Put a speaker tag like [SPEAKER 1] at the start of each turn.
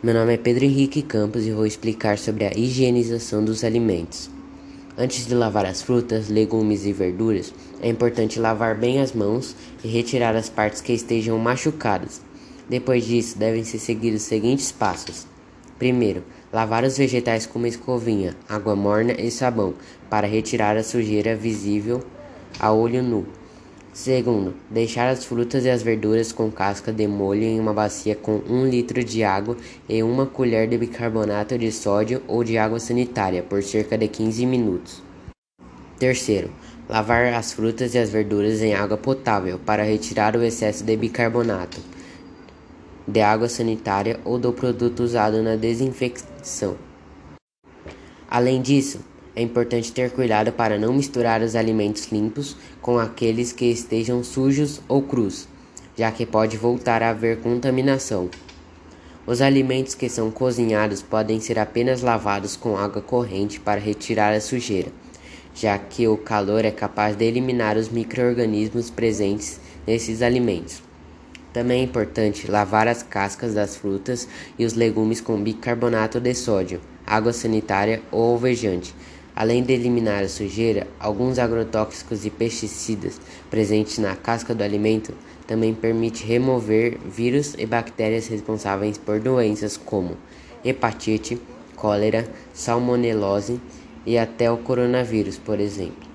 [SPEAKER 1] Meu nome é Pedro Henrique Campos e vou explicar sobre a higienização dos alimentos. Antes de lavar as frutas, legumes e verduras, é importante lavar bem as mãos e retirar as partes que estejam machucadas. Depois disso, devem ser seguidos os seguintes passos: primeiro, lavar os vegetais com uma escovinha, água morna e sabão para retirar a sujeira visível a olho nu. Segundo, deixar as frutas e as verduras com casca de molho em uma bacia com um litro de água e uma colher de bicarbonato de sódio ou de água sanitária por cerca de 15 minutos. Terceiro, lavar as frutas e as verduras em água potável para retirar o excesso de bicarbonato, de água sanitária ou do produto usado na desinfecção. Além disso, é importante ter cuidado para não misturar os alimentos limpos com aqueles que estejam sujos ou crus, já que pode voltar a haver contaminação. Os alimentos que são cozinhados podem ser apenas lavados com água corrente para retirar a sujeira, já que o calor é capaz de eliminar os micro-organismos presentes nesses alimentos. Também é importante lavar as cascas das frutas e os legumes com bicarbonato de sódio, água sanitária ou alvejante Além de eliminar a sujeira, alguns agrotóxicos e pesticidas presentes na casca do alimento também permitem remover vírus e bactérias responsáveis por doenças como hepatite, cólera, salmonelose e até o coronavírus, por exemplo.